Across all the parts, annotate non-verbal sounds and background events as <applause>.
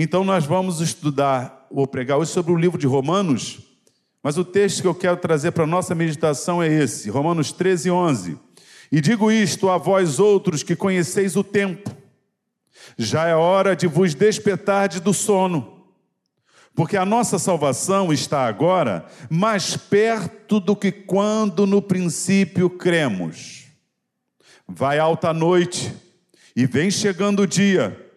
Então nós vamos estudar, ou pregar hoje sobre o livro de Romanos, mas o texto que eu quero trazer para a nossa meditação é esse, Romanos 13, 11. E digo isto a vós outros que conheceis o tempo, já é hora de vos despertar do sono, porque a nossa salvação está agora mais perto do que quando no princípio cremos. Vai alta a noite e vem chegando o dia.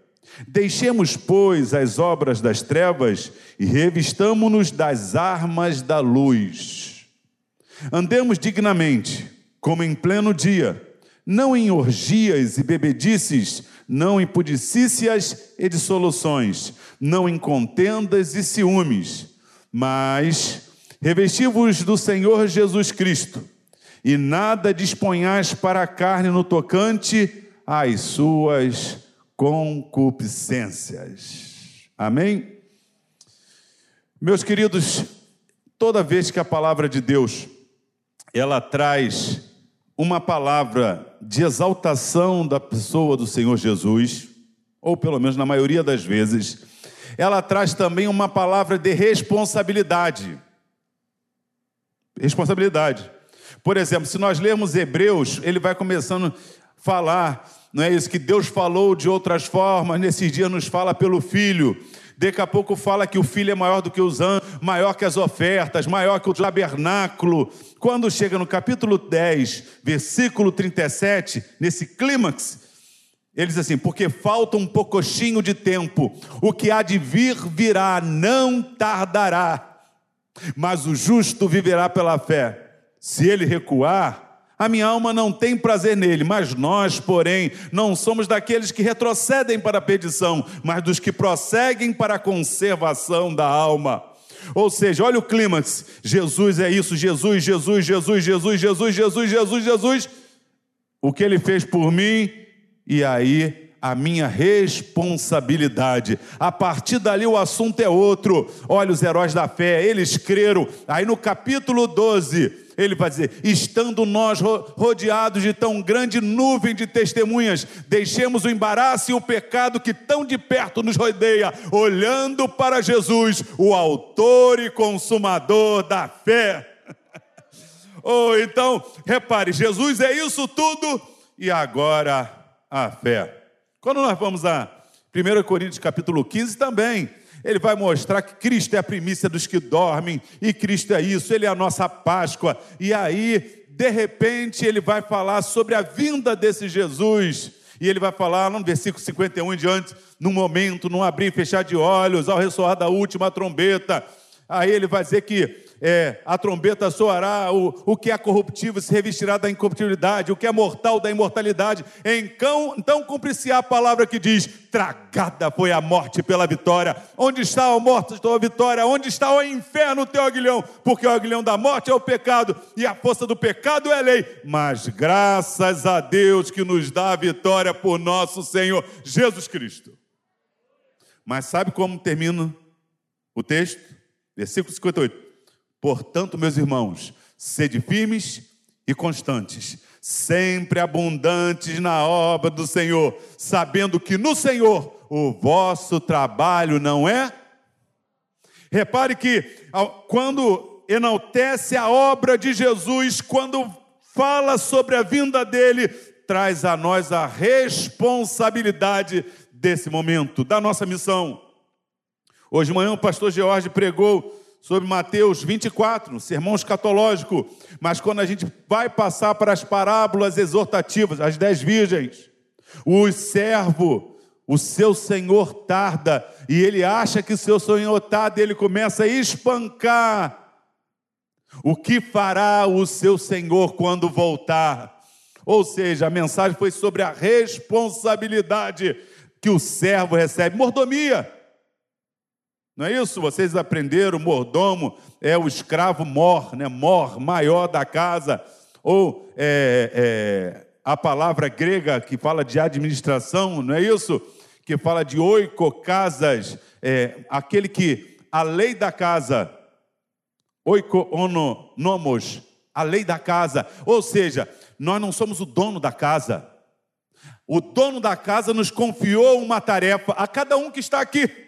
Deixemos, pois, as obras das trevas e revistamo-nos das armas da luz. Andemos dignamente, como em pleno dia, não em orgias e bebedices, não em pudicícias e dissoluções, não em contendas e ciúmes, mas revesti-vos do Senhor Jesus Cristo, e nada disponhais para a carne no tocante às suas concupiscências. Amém? Meus queridos, toda vez que a palavra de Deus ela traz uma palavra de exaltação da pessoa do Senhor Jesus, ou pelo menos na maioria das vezes, ela traz também uma palavra de responsabilidade. Responsabilidade. Por exemplo, se nós lermos Hebreus, ele vai começando a falar, não é isso? Que Deus falou de outras formas, nesses dias nos fala pelo Filho. Daqui a pouco fala que o filho é maior do que os anjos, maior que as ofertas, maior que o tabernáculo. Quando chega no capítulo 10, versículo 37, nesse clímax, ele diz assim: porque falta um poucochinho de tempo, o que há de vir virá, não tardará, mas o justo viverá pela fé. Se ele recuar, a minha alma não tem prazer nele, mas nós, porém, não somos daqueles que retrocedem para a perdição, mas dos que prosseguem para a conservação da alma. Ou seja, olha o clímax: Jesus é isso, Jesus, Jesus, Jesus, Jesus, Jesus, Jesus, Jesus, Jesus, o que ele fez por mim, e aí a minha responsabilidade. A partir dali o assunto é outro. Olha os heróis da fé, eles creram. Aí no capítulo 12, ele vai dizer: estando nós rodeados de tão grande nuvem de testemunhas, deixemos o embaraço e o pecado que tão de perto nos rodeia, olhando para Jesus, o Autor e Consumador da fé. <laughs> oh, então, repare, Jesus é isso tudo e agora a fé. Quando nós vamos a 1 Coríntios capítulo 15 também, ele vai mostrar que Cristo é a primícia dos que dormem, e Cristo é isso, Ele é a nossa Páscoa. E aí, de repente, ele vai falar sobre a vinda desse Jesus. E ele vai falar no versículo 51 em diante, num momento, num abrir e fechar de olhos, ao ressoar da última trombeta. Aí ele vai dizer que é, a trombeta soará, o, o que é corruptível se revestirá da incorruptibilidade, o que é mortal da imortalidade. Então, então cumpre-se a palavra que diz: tragada foi a morte pela vitória. Onde está a morte, a vitória? Onde está o inferno, teu aguilhão? Porque o aguilhão da morte é o pecado, e a força do pecado é a lei. Mas graças a Deus que nos dá a vitória por nosso Senhor Jesus Cristo. Mas sabe como termina o texto? Versículo 58. Portanto, meus irmãos, sede firmes e constantes, sempre abundantes na obra do Senhor, sabendo que no Senhor o vosso trabalho não é. Repare que quando enaltece a obra de Jesus, quando fala sobre a vinda dele, traz a nós a responsabilidade desse momento, da nossa missão. Hoje de manhã o pastor George pregou sobre Mateus 24, no sermão escatológico, mas quando a gente vai passar para as parábolas exortativas, as dez virgens, o servo, o seu senhor tarda, e ele acha que o seu senhor tarda, ele começa a espancar. O que fará o seu senhor quando voltar? Ou seja, a mensagem foi sobre a responsabilidade que o servo recebe, mordomia. Não é isso? Vocês aprenderam, o mordomo é o escravo mor, né? mor, maior da casa. Ou é, é, a palavra grega que fala de administração, não é isso? Que fala de oiko casas, é, aquele que a lei da casa, oiko ono nomos, a lei da casa. Ou seja, nós não somos o dono da casa. O dono da casa nos confiou uma tarefa, a cada um que está aqui.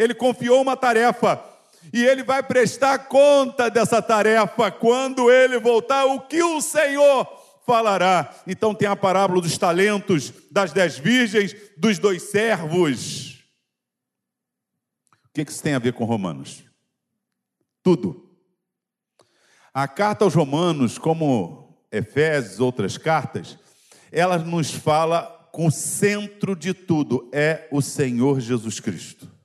Ele confiou uma tarefa e ele vai prestar conta dessa tarefa quando ele voltar. O que o Senhor falará? Então tem a parábola dos talentos, das dez virgens, dos dois servos. O que isso tem a ver com Romanos? Tudo. A carta aos Romanos, como Efésios, outras cartas, ela nos fala com o centro de tudo é o Senhor Jesus Cristo.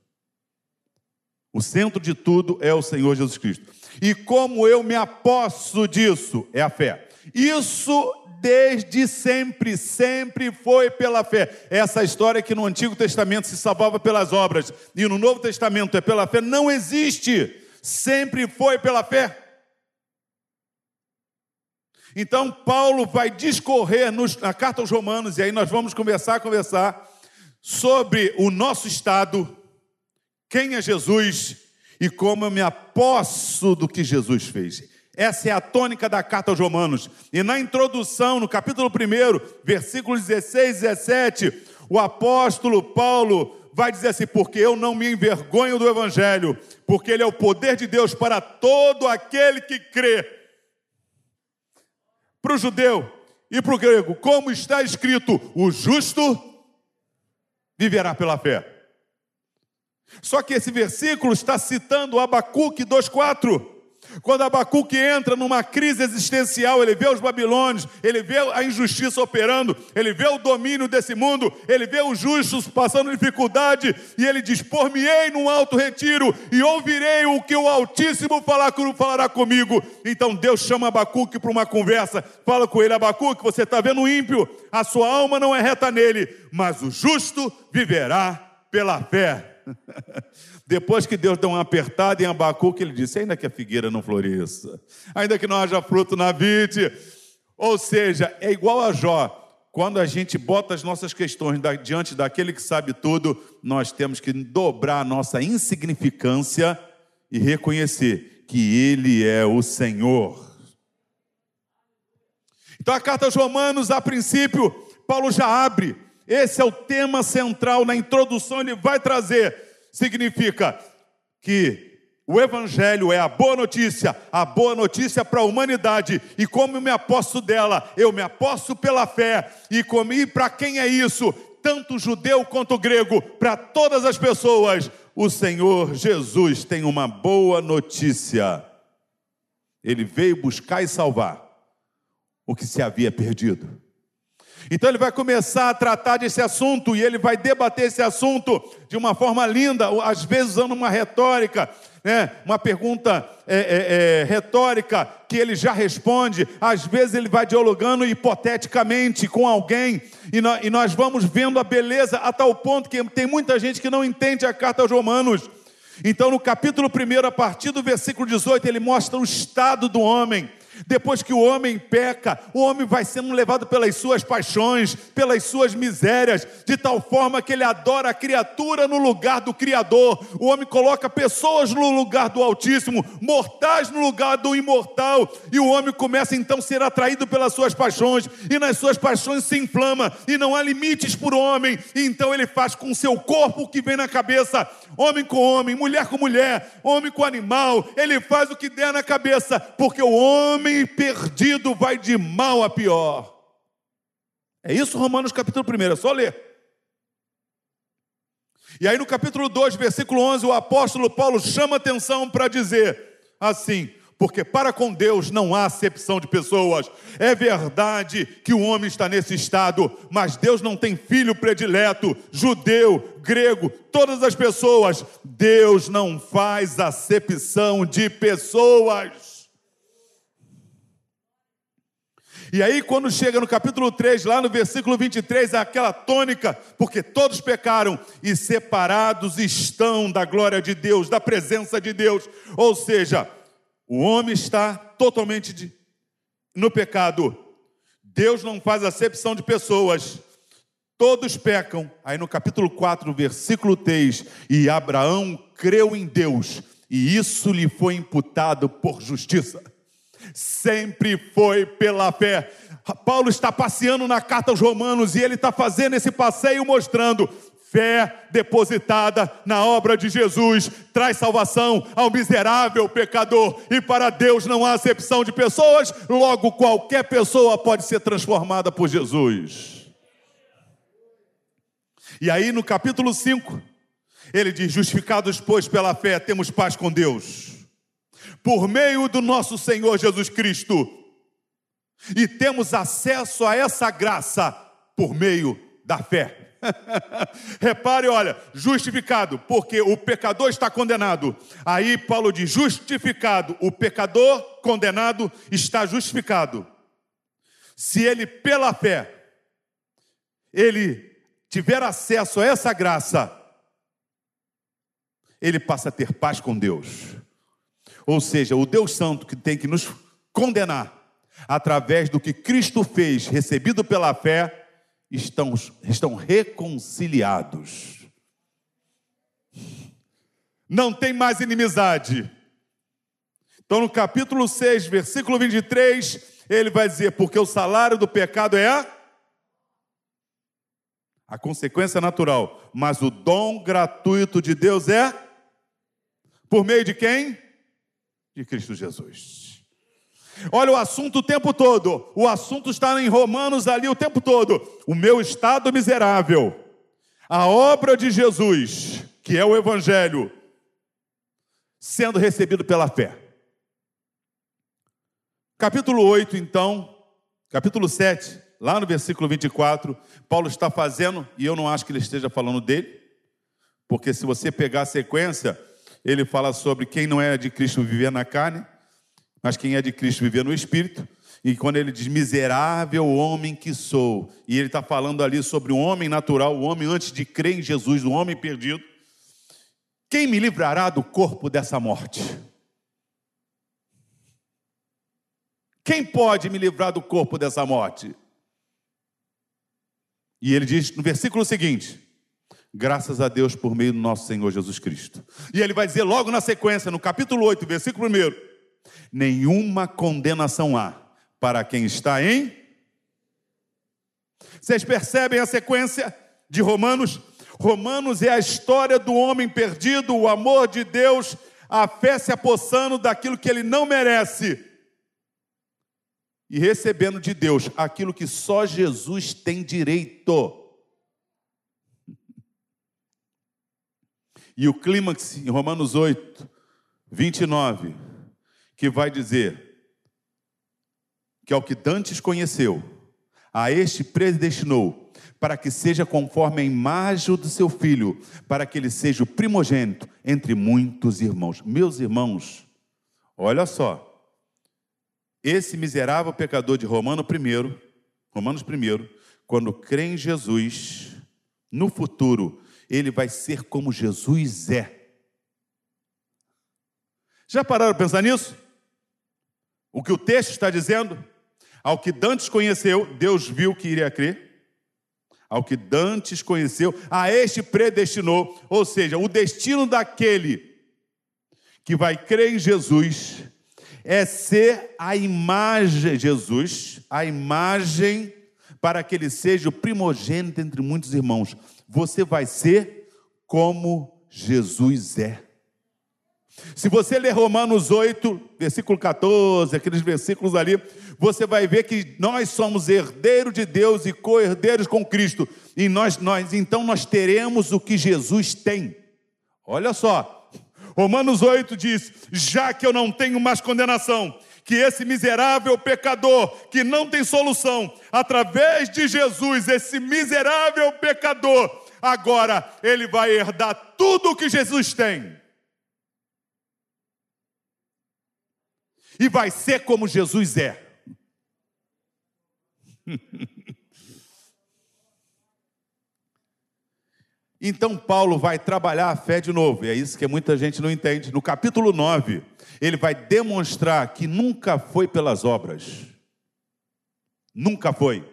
O centro de tudo é o Senhor Jesus Cristo. E como eu me aposto disso? É a fé. Isso desde sempre, sempre foi pela fé. Essa história que no Antigo Testamento se salvava pelas obras e no Novo Testamento é pela fé, não existe. Sempre foi pela fé. Então, Paulo vai discorrer nos, na carta aos Romanos, e aí nós vamos a conversar sobre o nosso estado, quem é Jesus e como eu me aposto do que Jesus fez. Essa é a tônica da carta aos Romanos. E na introdução, no capítulo 1, versículos 16 e 17, o apóstolo Paulo vai dizer assim: Porque eu não me envergonho do Evangelho, porque ele é o poder de Deus para todo aquele que crê para o judeu e para o grego, como está escrito: o justo viverá pela fé. Só que esse versículo está citando Abacuque 2,4. Quando Abacuque entra numa crise existencial, ele vê os babilônios, ele vê a injustiça operando, ele vê o domínio desse mundo, ele vê os justos passando dificuldade, e ele diz: Por-me-ei num alto retiro, e ouvirei o que o Altíssimo falar, falará comigo. Então Deus chama Abacuque para uma conversa, fala com ele: Abacuque, você está vendo o ímpio, a sua alma não é reta nele, mas o justo viverá pela fé. <laughs> Depois que Deus deu uma apertada em Abacuque, ele disse: ainda que a figueira não floresça, ainda que não haja fruto na vide. Ou seja, é igual a Jó. Quando a gente bota as nossas questões diante daquele que sabe tudo, nós temos que dobrar a nossa insignificância e reconhecer que Ele é o Senhor. Então, a carta aos Romanos, a princípio, Paulo já abre. Esse é o tema central na introdução, ele vai trazer significa que o Evangelho é a boa notícia, a boa notícia para a humanidade, e como eu me aposto dela, eu me aposto pela fé, e, e para quem é isso? Tanto judeu quanto grego, para todas as pessoas, o Senhor Jesus tem uma boa notícia. Ele veio buscar e salvar o que se havia perdido. Então ele vai começar a tratar desse assunto e ele vai debater esse assunto de uma forma linda, às vezes usando uma retórica, né? uma pergunta é, é, é, retórica que ele já responde, às vezes ele vai dialogando hipoteticamente com alguém e nós, e nós vamos vendo a beleza a tal ponto que tem muita gente que não entende a carta aos Romanos. Então, no capítulo 1, a partir do versículo 18, ele mostra o estado do homem. Depois que o homem peca, o homem vai sendo levado pelas suas paixões, pelas suas misérias, de tal forma que ele adora a criatura no lugar do Criador. O homem coloca pessoas no lugar do Altíssimo, mortais no lugar do imortal, e o homem começa então a ser atraído pelas suas paixões, e nas suas paixões se inflama, e não há limites o homem, e então ele faz com seu corpo o que vem na cabeça, homem com homem, mulher com mulher, homem com animal, ele faz o que der na cabeça, porque o homem homem perdido vai de mal a pior. É isso Romanos capítulo 1, é só ler. E aí no capítulo 2, versículo 11, o apóstolo Paulo chama atenção para dizer assim: porque para com Deus não há acepção de pessoas. É verdade que o homem está nesse estado, mas Deus não tem filho predileto, judeu, grego, todas as pessoas. Deus não faz acepção de pessoas. E aí, quando chega no capítulo 3, lá no versículo 23, é aquela tônica, porque todos pecaram e separados estão da glória de Deus, da presença de Deus. Ou seja, o homem está totalmente de, no pecado. Deus não faz acepção de pessoas. Todos pecam. Aí no capítulo 4, versículo 3, e Abraão creu em Deus, e isso lhe foi imputado por justiça sempre foi pela fé. Paulo está passeando na carta aos Romanos e ele está fazendo esse passeio mostrando: Fé depositada na obra de Jesus traz salvação ao miserável pecador, e para Deus não há acepção de pessoas, logo qualquer pessoa pode ser transformada por Jesus. E aí no capítulo 5, ele diz: Justificados, pois, pela fé, temos paz com Deus, por meio do nosso Senhor Jesus Cristo, e temos acesso a essa graça por meio da fé. <laughs> Repare, olha, justificado, porque o pecador está condenado. Aí Paulo diz: justificado, o pecador condenado está justificado. Se ele, pela fé, ele tiver acesso a essa graça, ele passa a ter paz com Deus. Ou seja, o Deus Santo que tem que nos condenar através do que Cristo fez, recebido pela fé, estão, estão reconciliados. Não tem mais inimizade. Então, no capítulo 6, versículo 23, ele vai dizer: Porque o salário do pecado é a consequência natural, mas o dom gratuito de Deus é por meio de quem? De Cristo Jesus. Olha o assunto o tempo todo. O assunto está em Romanos ali o tempo todo. O meu estado miserável. A obra de Jesus, que é o Evangelho, sendo recebido pela fé. Capítulo 8, então, capítulo 7, lá no versículo 24, Paulo está fazendo, e eu não acho que ele esteja falando dele, porque se você pegar a sequência, ele fala sobre quem não é de Cristo viver na carne, mas quem é de Cristo viver no Espírito. E quando ele diz miserável homem que sou, e ele está falando ali sobre o homem natural, o homem antes de crer em Jesus, o homem perdido. Quem me livrará do corpo dessa morte? Quem pode me livrar do corpo dessa morte? E ele diz no versículo seguinte: graças a Deus por meio do nosso Senhor Jesus Cristo. E ele vai dizer logo na sequência, no capítulo 8, versículo 1 nenhuma condenação há para quem está em. Vocês percebem a sequência de Romanos? Romanos é a história do homem perdido, o amor de Deus, a fé se apossando daquilo que ele não merece e recebendo de Deus aquilo que só Jesus tem direito. E o clímax em Romanos 8, 29 que vai dizer que ao que Dantes conheceu, a este predestinou, para que seja conforme a imagem do seu filho, para que ele seja o primogênito entre muitos irmãos. Meus irmãos, olha só, esse miserável pecador de Romano I, Romanos I, quando crê em Jesus, no futuro, ele vai ser como Jesus é. Já pararam para pensar nisso? O que o texto está dizendo? Ao que Dantes conheceu, Deus viu que iria crer. Ao que Dantes conheceu, a este predestinou. Ou seja, o destino daquele que vai crer em Jesus é ser a imagem, Jesus, a imagem para que ele seja o primogênito entre muitos irmãos. Você vai ser como Jesus é. Se você ler Romanos 8, versículo 14, aqueles versículos ali, você vai ver que nós somos herdeiros de Deus e co-herdeiros com Cristo. E nós, nós, então nós teremos o que Jesus tem. Olha só. Romanos 8 diz: "Já que eu não tenho mais condenação, que esse miserável pecador que não tem solução, através de Jesus, esse miserável pecador, agora ele vai herdar tudo o que Jesus tem. e vai ser como Jesus é. <laughs> Então Paulo vai trabalhar a fé de novo, e é isso que muita gente não entende. No capítulo 9, ele vai demonstrar que nunca foi pelas obras. Nunca foi.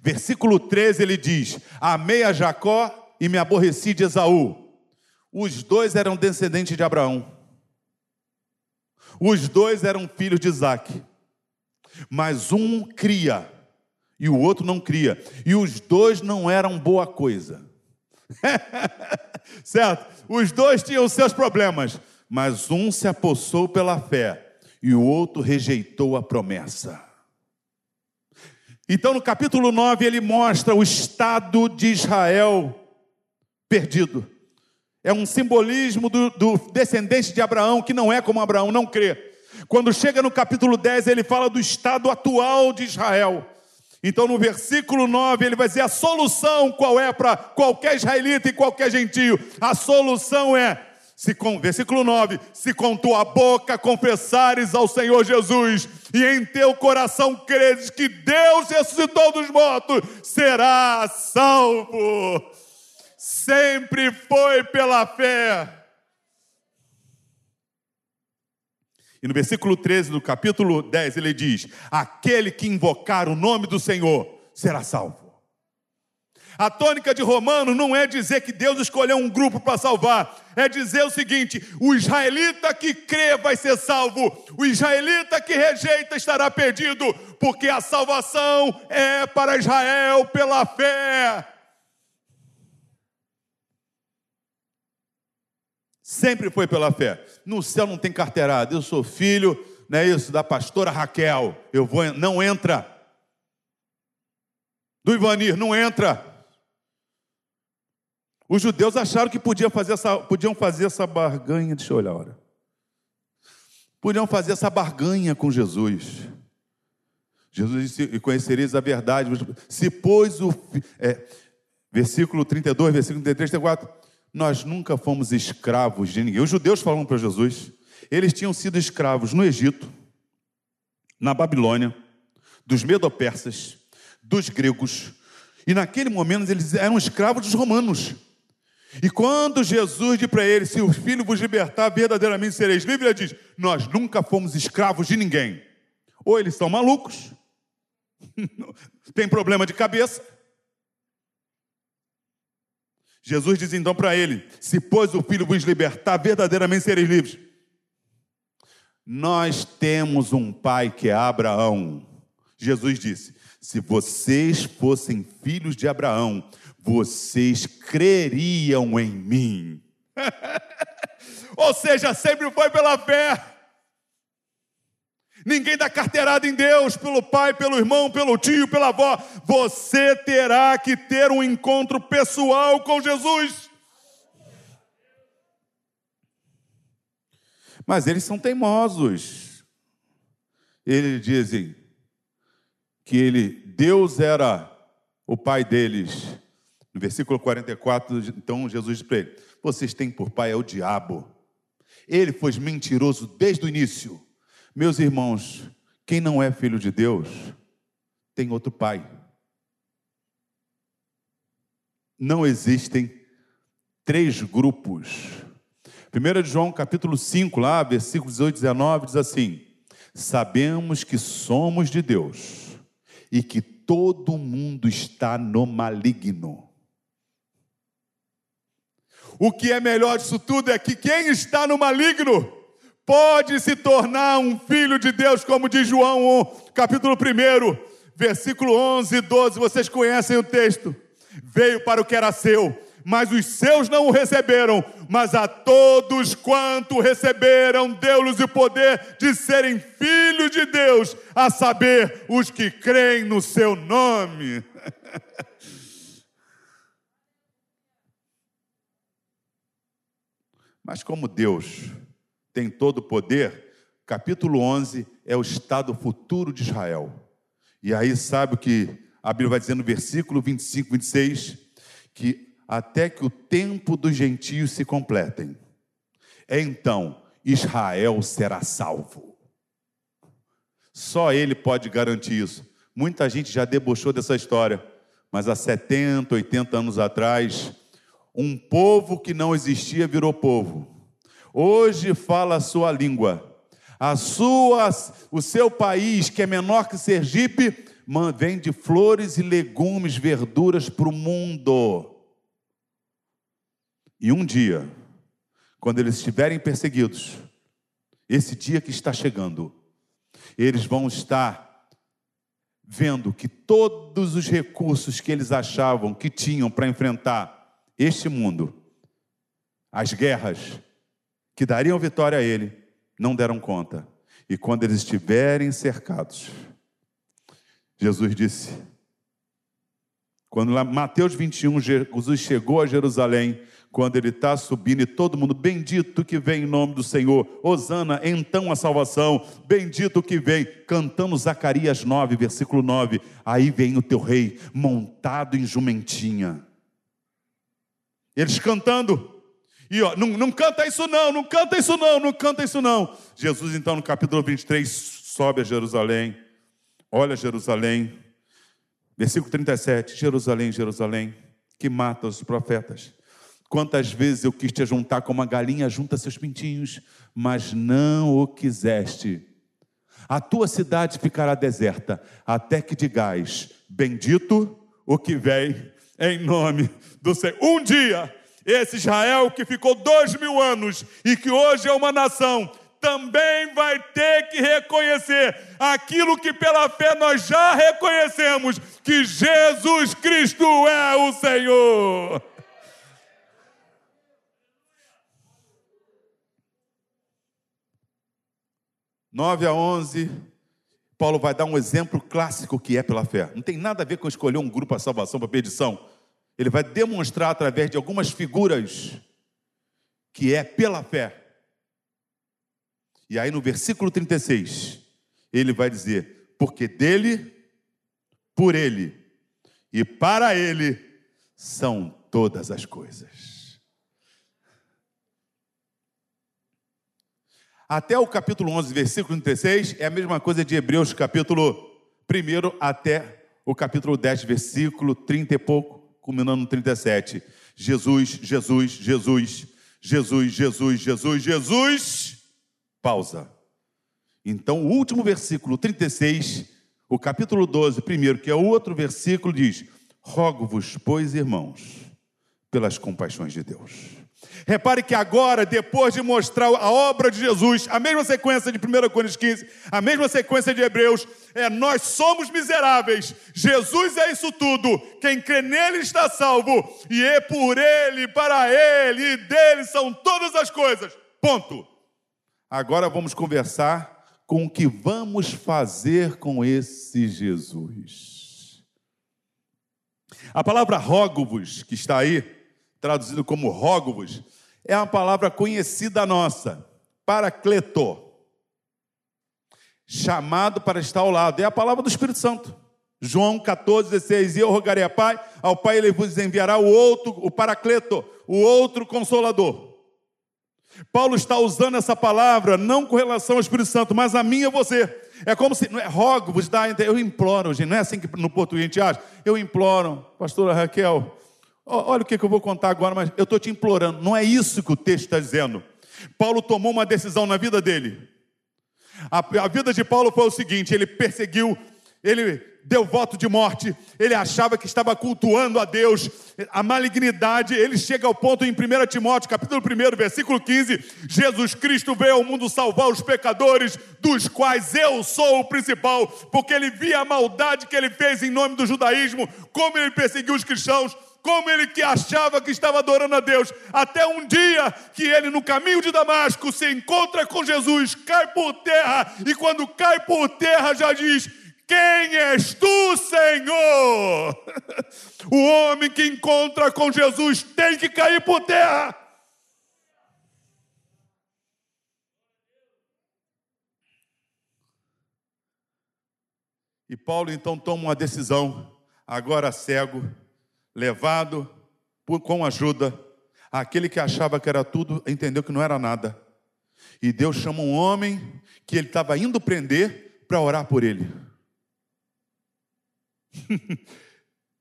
Versículo 13 ele diz: Amei a Jacó e me aborreci de Esaú. Os dois eram descendentes de Abraão. Os dois eram filhos de Isaac, mas um cria e o outro não cria, e os dois não eram boa coisa. <laughs> certo? Os dois tinham seus problemas, mas um se apossou pela fé e o outro rejeitou a promessa. Então, no capítulo 9, ele mostra o estado de Israel perdido. É um simbolismo do, do, descendente de Abraão que não é como Abraão, não crê. Quando chega no capítulo 10, ele fala do estado atual de Israel. Então, no versículo 9, ele vai dizer a solução qual é para qualquer israelita e qualquer gentio. A solução é se com, versículo 9: Se com tua boca confessares ao Senhor Jesus e em teu coração creres que Deus ressuscitou dos mortos, serás salvo. Sempre foi pela fé. E no versículo 13 do capítulo 10 ele diz: Aquele que invocar o nome do Senhor será salvo. A tônica de Romanos não é dizer que Deus escolheu um grupo para salvar, é dizer o seguinte: o israelita que crê vai ser salvo, o israelita que rejeita estará perdido, porque a salvação é para Israel pela fé. Sempre foi pela fé. No céu não tem carteirada. Eu sou filho, não é isso, da pastora Raquel. Eu vou, não entra. Do Ivanir, não entra. Os judeus acharam que podiam fazer essa, podiam fazer essa barganha, deixa eu olhar a hora. Podiam fazer essa barganha com Jesus. Jesus disse: E conhecereis a verdade. Se pôs o. É, versículo 32, versículo 33, 34. Nós nunca fomos escravos de ninguém. Os judeus falam para Jesus. Eles tinham sido escravos no Egito, na Babilônia, dos medopersas, dos gregos. E naquele momento eles eram escravos dos romanos. E quando Jesus diz para eles: Se o Filho vos libertar, verdadeiramente sereis livres, ele diz: Nós nunca fomos escravos de ninguém. Ou eles são malucos, <laughs> tem problema de cabeça. Jesus diz então para ele: Se pois o Filho vos libertar, verdadeiramente sereis livres. Nós temos um pai que é Abraão. Jesus disse: Se vocês fossem filhos de Abraão, vocês creriam em mim. <laughs> Ou seja, sempre foi pela fé. Ninguém dá carteirada em Deus, pelo pai, pelo irmão, pelo tio, pela avó. Você terá que ter um encontro pessoal com Jesus. Mas eles são teimosos. Eles dizem que ele, Deus era o pai deles no versículo 44, então Jesus diz para ele: Vocês têm por pai é o diabo. Ele foi mentiroso desde o início. Meus irmãos, quem não é filho de Deus tem outro pai. Não existem três grupos. 1 João capítulo 5, lá, versículo 18 e 19, diz assim: Sabemos que somos de Deus e que todo mundo está no maligno. O que é melhor disso tudo é que quem está no maligno pode se tornar um filho de Deus, como diz João, capítulo 1, versículo 11 e 12. Vocês conhecem o texto. Veio para o que era seu, mas os seus não o receberam. Mas a todos quanto receberam, deu-lhes o poder de serem filhos de Deus, a saber, os que creem no seu nome. <laughs> Mas como Deus tem todo o poder, capítulo 11 é o estado futuro de Israel. E aí sabe o que a Bíblia vai dizer no versículo 25, 26? Que até que o tempo dos gentios se completem, então Israel será salvo. Só ele pode garantir isso. Muita gente já debochou dessa história, mas há 70, 80 anos atrás, um povo que não existia virou povo. Hoje fala a sua língua. A sua, o seu país, que é menor que Sergipe, vende flores e legumes, verduras para o mundo. E um dia, quando eles estiverem perseguidos, esse dia que está chegando, eles vão estar vendo que todos os recursos que eles achavam que tinham para enfrentar este mundo, as guerras que dariam vitória a ele, não deram conta. E quando eles estiverem cercados, Jesus disse, quando lá, Mateus 21, Jesus chegou a Jerusalém, quando ele está subindo e todo mundo, bendito que vem em nome do Senhor, Osana, então a salvação, bendito que vem, cantando Zacarias 9, versículo 9, aí vem o teu rei, montado em jumentinha. Eles cantando, e ó, não, não canta isso não, não canta isso não, não canta isso não. Jesus então no capítulo 23 sobe a Jerusalém, olha Jerusalém, versículo 37, Jerusalém, Jerusalém, que mata os profetas. Quantas vezes eu quis te juntar como uma galinha junta seus pintinhos, mas não o quiseste. A tua cidade ficará deserta, até que digais: Bendito o que vem em nome do Senhor. Um dia, esse Israel que ficou dois mil anos e que hoje é uma nação, também vai ter que reconhecer aquilo que pela fé nós já reconhecemos: que Jesus Cristo é o Senhor. 9 a 11, Paulo vai dar um exemplo clássico que é pela fé. Não tem nada a ver com escolher um grupo para salvação, para perdição. Ele vai demonstrar através de algumas figuras que é pela fé. E aí no versículo 36, ele vai dizer: Porque dele, por ele e para ele são todas as coisas. Até o capítulo 11, versículo 36, é a mesma coisa de Hebreus, capítulo 1 até o capítulo 10, versículo 30 e pouco, culminando no 37. Jesus, Jesus, Jesus, Jesus, Jesus, Jesus, Jesus, pausa. Então, o último versículo 36, o capítulo 12, primeiro, que é outro versículo, diz: Rogo-vos, pois, irmãos, pelas compaixões de Deus Repare que agora, depois de mostrar a obra de Jesus, a mesma sequência de 1 Coríntios 15, a mesma sequência de Hebreus, é nós somos miseráveis, Jesus é isso tudo, quem crê nele está salvo, e é por ele, para ele e dele são todas as coisas. Ponto. Agora vamos conversar com o que vamos fazer com esse Jesus. A palavra rogo-vos, que está aí, traduzido como rogo-vos, é uma palavra conhecida nossa, paracleto, chamado para estar ao lado, é a palavra do Espírito Santo. João 14, 16, e eu rogarei a Pai, ao Pai ele vos enviará o outro, o paracleto, o outro consolador. Paulo está usando essa palavra não com relação ao Espírito Santo, mas a mim e você. É como se, não é rogo-vos, eu imploro, gente, não é assim que no português a gente acha? Eu imploro, pastora Raquel, Olha o que eu vou contar agora, mas eu estou te implorando. Não é isso que o texto está dizendo. Paulo tomou uma decisão na vida dele. A, a, vida de Paulo foi o seguinte: ele perseguiu, ele deu voto de morte, ele achava que estava cultuando a Deus, a malignidade. Ele chega ao ponto em 1 Timóteo, capítulo 1, versículo 15: Jesus Cristo veio ao mundo salvar os pecadores, dos quais eu sou o principal, porque ele via a maldade que ele fez em nome do judaísmo, como ele perseguiu os cristãos como ele que achava que estava adorando a Deus, até um dia que ele no caminho de Damasco se encontra com Jesus, cai por terra, e quando cai por terra já diz: quem és tu, Senhor? <laughs> O homem que encontra com Jesus tem que cair por terra. E Paulo então toma uma decisão, agora cego, levado por, com ajuda. Aquele que achava que era tudo, entendeu que não era nada. E Deus chama um homem que ele estava indo prender para orar por ele. <laughs>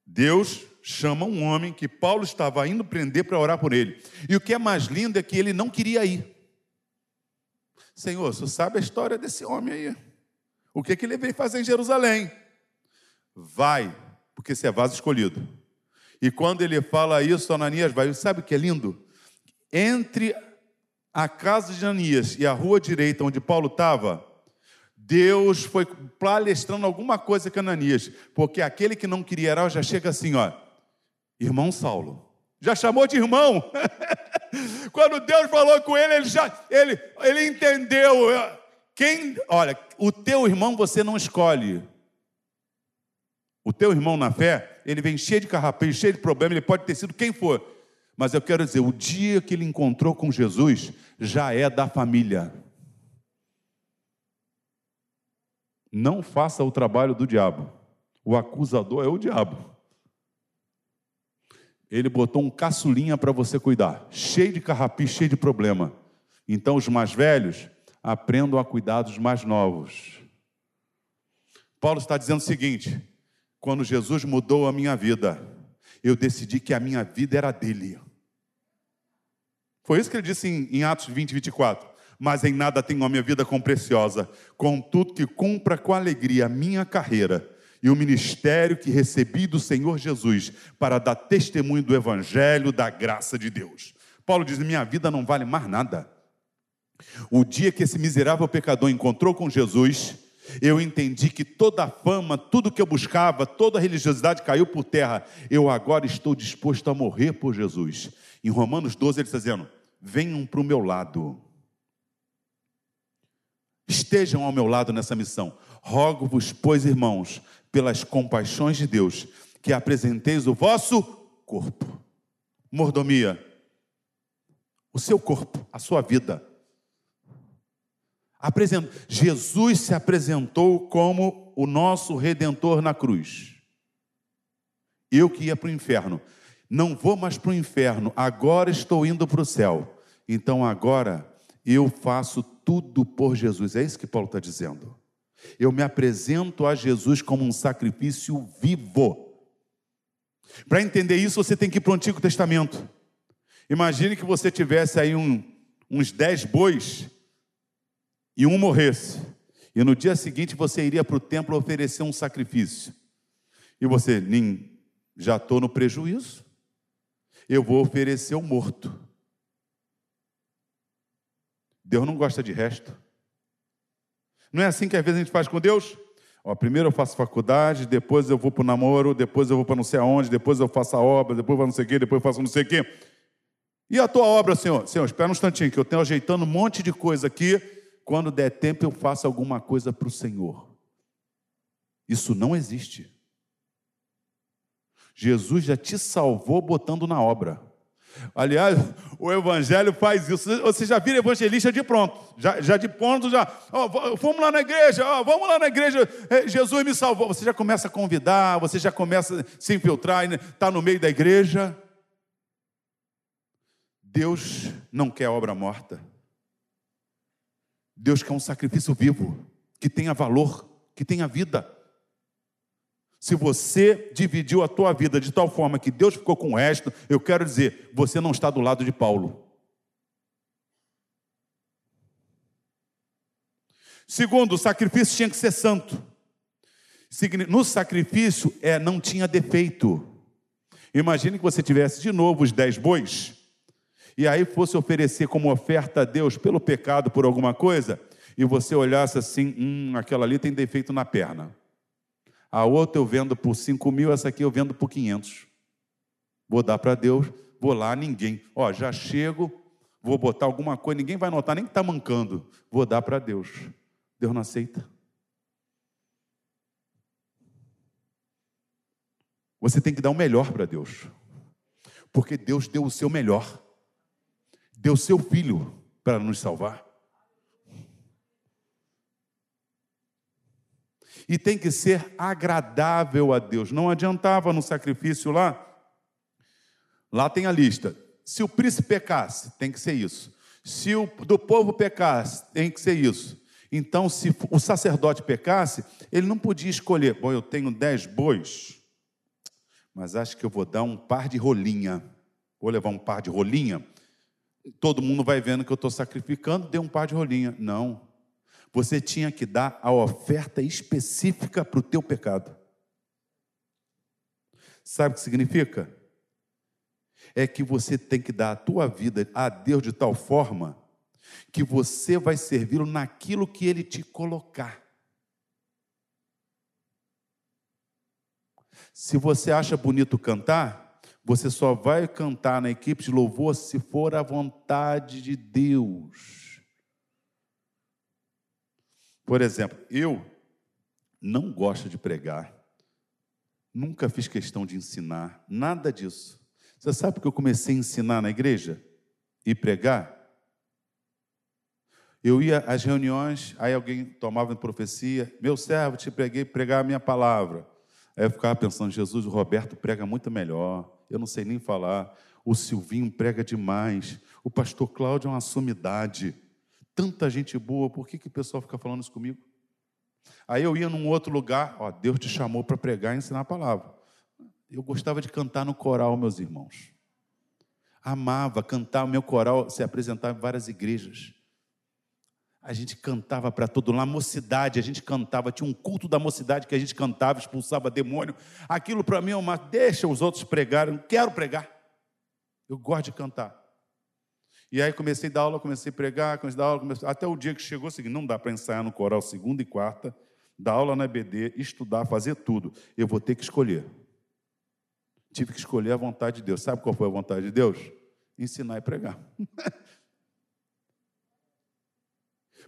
Deus chama um homem que Paulo estava indo prender para orar por ele. E o que é mais lindo é que ele não queria ir. Senhor, você sabe a história desse homem aí? O que, que ele veio fazer em Jerusalém? Vai, porque você é vaso escolhido. E quando ele fala isso, Ananias vai, sabe o que é lindo? Entre a casa de Ananias e a rua direita onde Paulo estava, Deus foi palestrando alguma coisa com Ananias, porque aquele que não queria orar já chega assim, ó, irmão Saulo, já chamou de irmão. <laughs> Quando Deus falou com ele, ele já ele, ele entendeu. Quem, olha, o teu irmão você não escolhe. O teu irmão na fé, ele vem cheio de carrapejo, cheio de problema, ele pode ter sido quem for. Mas eu quero dizer, o dia que ele encontrou com Jesus, já é da família. Não faça o trabalho do diabo. O acusador é o diabo. Ele botou um caçulinha para você cuidar, cheio de carrapicho, cheio de problema. Então os mais velhos aprendam a cuidar dos mais novos. Paulo está dizendo o seguinte: quando Jesus mudou a minha vida, eu decidi que a minha vida era dele. Foi isso que ele disse em, em Atos 20, 24. Mas em nada tenho a minha vida como preciosa, contudo que cumpra com alegria a minha carreira e o ministério que recebi do Senhor Jesus para dar testemunho do Evangelho da graça de Deus. Paulo diz: minha vida não vale mais nada. O dia que esse miserável pecador encontrou com Jesus, eu entendi que toda a fama, tudo que eu buscava, toda a religiosidade caiu por terra. Eu agora estou disposto a morrer por Jesus. Em Romanos 12, ele está dizendo: venham para o meu lado. Estejam ao meu lado nessa missão. Rogo-vos, pois, irmãos, pelas compaixões de Deus, que apresenteis o vosso corpo. Mordomia, o seu corpo, a sua vida. Apresent... Jesus se apresentou como o nosso redentor na cruz. Eu que ia para o inferno, não vou mais para o inferno, agora estou indo para o céu. Então agora eu faço tudo por Jesus. É isso que Paulo está dizendo. Eu me apresento a Jesus como um sacrifício vivo. Para entender isso, você tem que ir para o Antigo Testamento. Imagine que você tivesse aí um, uns dez bois e um morresse. E no dia seguinte você iria para o templo oferecer um sacrifício. E você, já estou no prejuízo. Eu vou oferecer o morto. Deus não gosta de resto. Não é assim que às vezes a gente faz com Deus? Ó, primeiro eu faço faculdade, depois eu vou para o namoro, depois eu vou para não sei aonde, depois eu faço a obra, depois eu vou não sei o quê, depois eu faço não sei o quê. E a tua obra, Senhor? Senhor, espera um instantinho, que eu tenho ajeitando um monte de coisa aqui. Quando der tempo, eu faço alguma coisa para o Senhor. Isso não existe. Jesus já te salvou botando na obra. Aliás, o Evangelho faz isso. Você já vira evangelista de pronto. Já, já de pronto, já. Oh, vamos lá na igreja, oh, vamos lá na igreja. Jesus me salvou. Você já começa a convidar, você já começa a se infiltrar, está no meio da igreja. Deus não quer obra morta. Deus quer um sacrifício vivo, que tenha valor, que tenha vida. Se você dividiu a tua vida de tal forma que Deus ficou com o resto, eu quero dizer, você não está do lado de Paulo. Segundo, o sacrifício tinha que ser santo. No sacrifício é, não tinha defeito. Imagine que você tivesse de novo os dez bois, e aí fosse oferecer como oferta a Deus pelo pecado, por alguma coisa, e você olhasse assim, hum, aquela ali tem defeito na perna. A outra eu vendo por 5 mil, essa aqui eu vendo por 500. Vou dar para Deus, vou lá, ninguém. Ó, já chego, vou botar alguma coisa, ninguém vai notar nem que está mancando. Vou dar para Deus. Deus não aceita. Você tem que dar o melhor para Deus. Porque Deus deu o seu melhor. Deu seu filho para nos salvar. e tem que ser agradável a Deus. Não adiantava no sacrifício lá. Lá tem a lista. Se o príncipe pecasse, tem que ser isso. Se o do povo pecasse, tem que ser isso. Então, se o sacerdote pecasse, ele não podia escolher. Bom, eu tenho dez bois, mas acho que eu vou dar um par de rolinha. Vou levar um par de rolinha. Todo mundo vai vendo que eu estou sacrificando, dê um par de rolinha. Não você tinha que dar a oferta específica para o teu pecado. Sabe o que significa? É que você tem que dar a tua vida a Deus de tal forma que você vai servi-lo naquilo que ele te colocar. Se você acha bonito cantar, Você só vai cantar na equipe de louvor se for a vontade de Deus. Por exemplo, eu não gosto de pregar, nunca fiz questão de ensinar, nada disso. Você sabe porque eu comecei a ensinar na igreja e pregar? Eu ia às reuniões, aí alguém tomava profecia, meu servo, te preguei pregar a minha palavra. Aí eu ficava pensando, Jesus, o Roberto prega muito melhor eu não sei nem falar. O Silvinho prega demais. O pastor Cláudio é uma sumidade. Tanta gente boa, por que, que o pessoal fica falando isso comigo? Aí eu ia num outro lugar, ó, Deus te chamou para pregar e ensinar a palavra. Eu gostava de cantar no coral, meus irmãos. Amava cantar, o meu coral se apresentava em várias igrejas. A gente cantava para todo lado, mocidade, a gente cantava, tinha um culto da mocidade que a gente cantava, expulsava demônio. Aquilo para mim é uma. Deixa os outros pregarem, não quero pregar. Eu gosto de cantar. E aí comecei a dar aula, comecei a pregar, comecei a dar aula, comecei... até o dia que chegou o seguinte: não dá para ensaiar no coral segunda e quarta, dar aula na EBD, estudar, fazer tudo. Eu vou ter que escolher. Tive que escolher a vontade de Deus. Sabe qual foi a vontade de Deus? Ensinar e pregar. <laughs>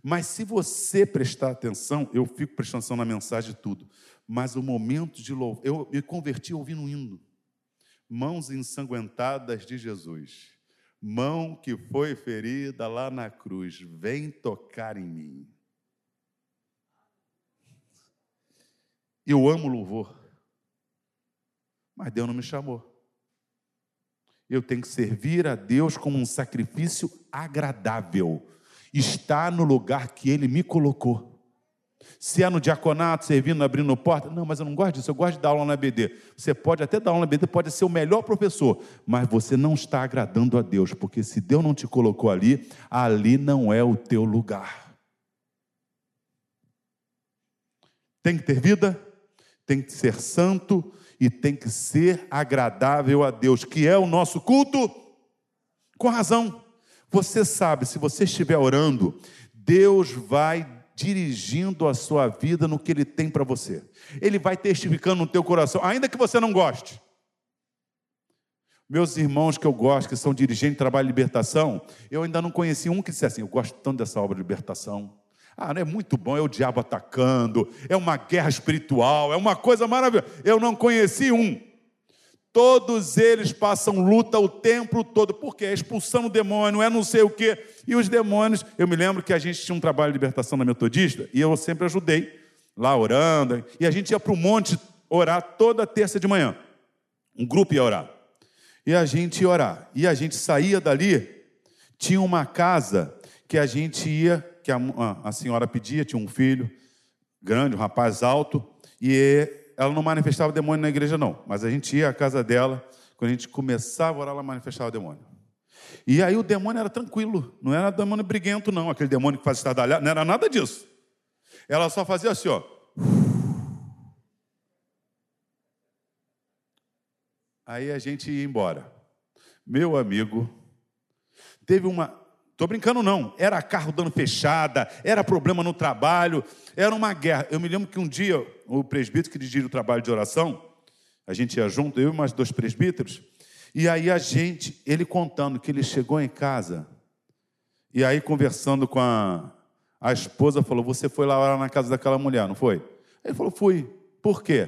Mas se você prestar atenção, eu fico prestando atenção na mensagem de tudo. Mas o momento de louvor, eu me converti ouvindo um hino. Mãos ensanguentadas de Jesus. Mão que foi ferida lá na cruz, vem tocar em mim. Eu amo louvor. Mas Deus não me chamou. Eu tenho que servir a Deus como um sacrifício agradável está no lugar que Ele me colocou. Se é no diaconato, servindo, abrindo porta, não, mas eu não gosto disso, eu gosto de dar aula na BD. Você pode até dar aula na BD, pode ser o melhor professor, mas você não está agradando a Deus, porque se Deus não te colocou ali, ali não é o teu lugar. Tem que ter vida, tem que ser santo e tem que ser agradável a Deus, que é o nosso culto, com razão. Você sabe, se você estiver orando, Deus vai dirigindo a sua vida no que Ele tem para você. Ele vai testificando no teu coração, ainda que você não goste. Meus irmãos que eu gosto, que são dirigentes de trabalho de libertação, eu ainda não conheci um que disse assim: Eu gosto tanto dessa obra de libertação. Ah, não é muito bom, é o diabo atacando, é uma guerra espiritual, é uma coisa maravilhosa. Eu não conheci um. Todos eles passam luta o tempo todo, porque é expulsando o demônio, é não sei o quê. E os demônios, eu me lembro que a gente tinha um trabalho de libertação na metodista, e eu sempre ajudei, lá orando, e a gente ia para o monte orar toda terça de manhã. Um grupo ia orar. E a gente ia orar. E a gente saía dali, tinha uma casa que a gente ia, que a, a senhora pedia, tinha um filho grande, um rapaz alto, e ela não manifestava demônio na igreja, não. Mas a gente ia à casa dela, quando a gente começava a orar, ela manifestava demônio. E aí o demônio era tranquilo, não era demônio briguento, não, aquele demônio que faz estardalhar, não era nada disso. Ela só fazia assim, ó. Aí a gente ia embora. Meu amigo, teve uma. Estou brincando, não. Era carro dando fechada, era problema no trabalho, era uma guerra. Eu me lembro que um dia o presbítero que dirigia o trabalho de oração, a gente ia junto, eu e mais dois presbíteros, e aí a gente, ele contando que ele chegou em casa, e aí conversando com a, a esposa, falou: Você foi lá na casa daquela mulher, não foi? Ele falou: Fui. Por quê?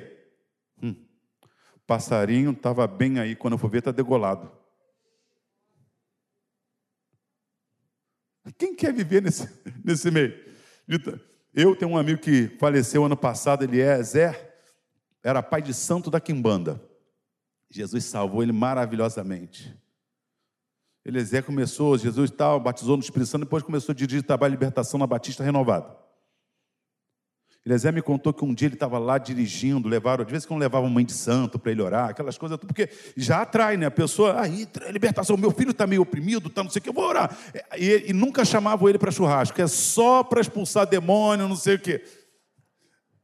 Hum, passarinho estava bem aí, quando eu fui ver, está degolado. Quem quer viver nesse, <laughs> nesse meio? Eu tenho um amigo que faleceu ano passado, ele é Zé, era pai de santo da Quimbanda. Jesus salvou ele maravilhosamente. Eliezer começou, Jesus tal, batizou no Espírito Santo, depois começou a dirigir trabalho de libertação na Batista Renovada. Eliezer me contou que um dia ele estava lá dirigindo, levaram, de vez em quando levavam mãe de santo para ele orar, aquelas coisas, porque já atrai, né? A pessoa, aí, libertação, meu filho está meio oprimido, está não sei o que, eu vou orar. E, e nunca chamavam ele para churrasco, é só para expulsar demônio, não sei o que.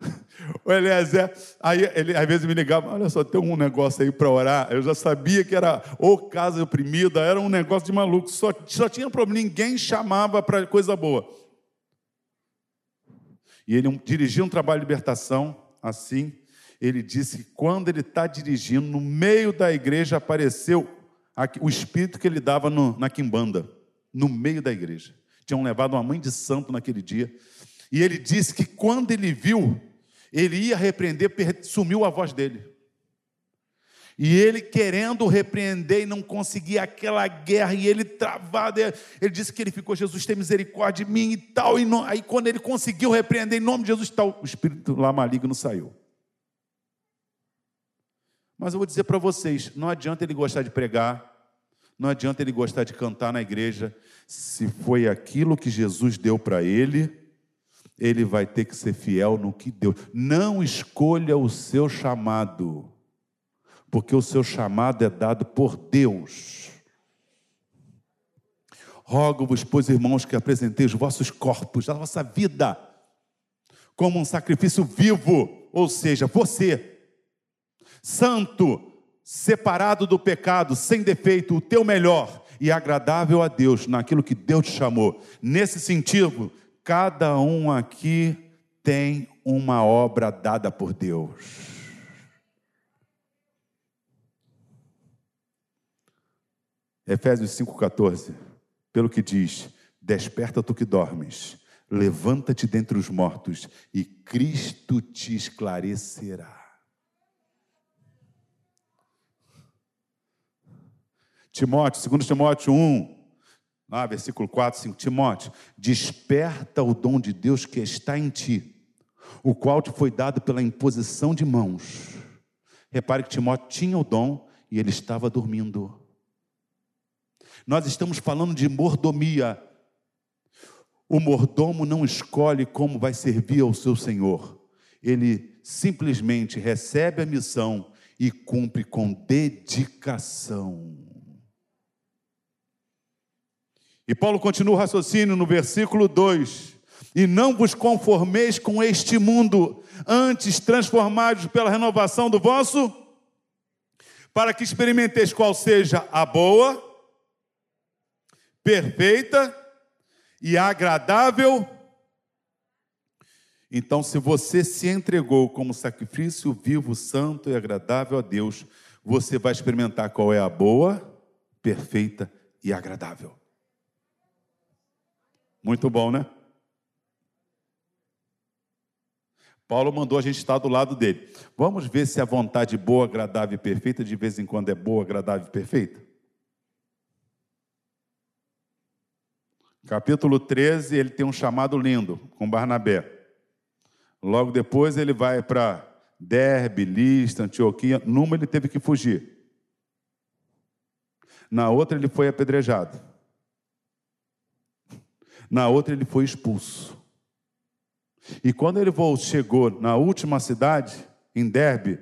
<laughs> O Eliezer, aí ele às vezes me ligava, olha só, tem um negócio aí para orar. Eu já sabia que era ou casa oprimida, era um negócio de maluco, só, só tinha problema, ninguém chamava para coisa boa. E ele dirigia um trabalho de libertação assim. ele disse que quando ele está dirigindo, no meio da igreja apareceu o espírito que ele dava no, na quimbanda, no meio da igreja. Tinham levado uma mãe de santo naquele dia. E ele disse que quando ele viu, ele ia repreender, sumiu a voz dele. E ele querendo repreender e não conseguia aquela guerra, e ele travado, ele disse que ele ficou, Jesus tem misericórdia de mim e tal. E não, aí quando ele conseguiu repreender em nome de Jesus, tal, o espírito lá maligno saiu. Mas eu vou dizer para vocês: não adianta ele gostar de pregar, não adianta ele gostar de cantar na igreja, se foi aquilo que Jesus deu para ele, ele vai ter que ser fiel no que deu. Não escolha o seu chamado porque o seu chamado é dado por Deus. Rogo-vos, pois, irmãos, que apresenteis os vossos corpos, a vossa vida, como um sacrifício vivo, ou seja, você, santo, separado do pecado, sem defeito, o teu melhor e agradável a Deus, naquilo que Deus te chamou. Nesse sentido, cada um aqui tem uma obra dada por Deus. Efésios 5,14, pelo que diz: Desperta tu que dormes, levanta-te dentre os mortos, e Cristo te esclarecerá. Timóteo, 2 Timóteo 1, lá, versículo 4, 5, Timóteo, desperta o dom de Deus que está em ti, o qual te foi dado pela imposição de mãos. Repare que Timóteo tinha o dom e ele estava dormindo. Nós estamos falando de mordomia. O mordomo não escolhe como vai servir ao seu senhor. Ele simplesmente recebe a missão e cumpre com dedicação. E Paulo continua o raciocínio no versículo 2: E não vos conformeis com este mundo, antes transformados pela renovação do vosso, para que experimenteis qual seja a boa, perfeita e agradável. Então, se você se entregou como sacrifício vivo, santo e agradável a Deus, você vai experimentar qual é a boa, perfeita e agradável. Muito bom, né? Paulo mandou a gente estar do lado dele. Vamos ver se a vontade boa, agradável e perfeita de vez em quando é boa, agradável e perfeita? Capítulo 13, ele tem um chamado lindo com Barnabé. Logo depois ele vai para Derbe, Lista, Antioquia. Numa ele teve que fugir. Na outra ele foi apedrejado. Na outra ele foi expulso. E quando ele chegou na última cidade, em Derbe,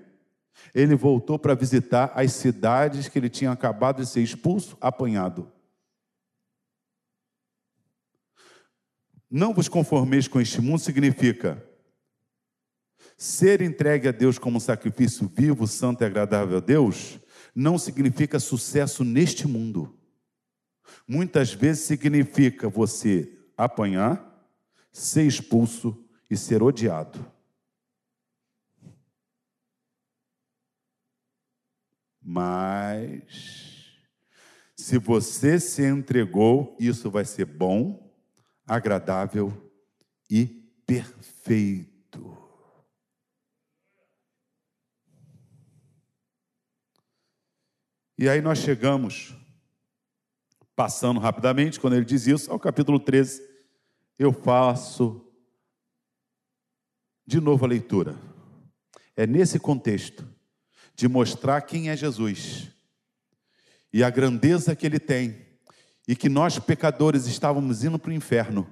ele voltou para visitar as cidades que ele tinha acabado de ser expulso, apanhado. Não vos conformeis com este mundo significa ser entregue a Deus como sacrifício vivo, santo e agradável a Deus, não significa sucesso neste mundo. Muitas vezes significa você apanhar, ser expulso e ser odiado. Mas, se você se entregou, isso vai ser bom agradável e perfeito. E aí nós chegamos, passando rapidamente, quando ele diz isso, ao capítulo 13, eu faço de novo a leitura. É nesse contexto de mostrar quem é Jesus e a grandeza que ele tem e que nós, pecadores, estávamos indo para o inferno,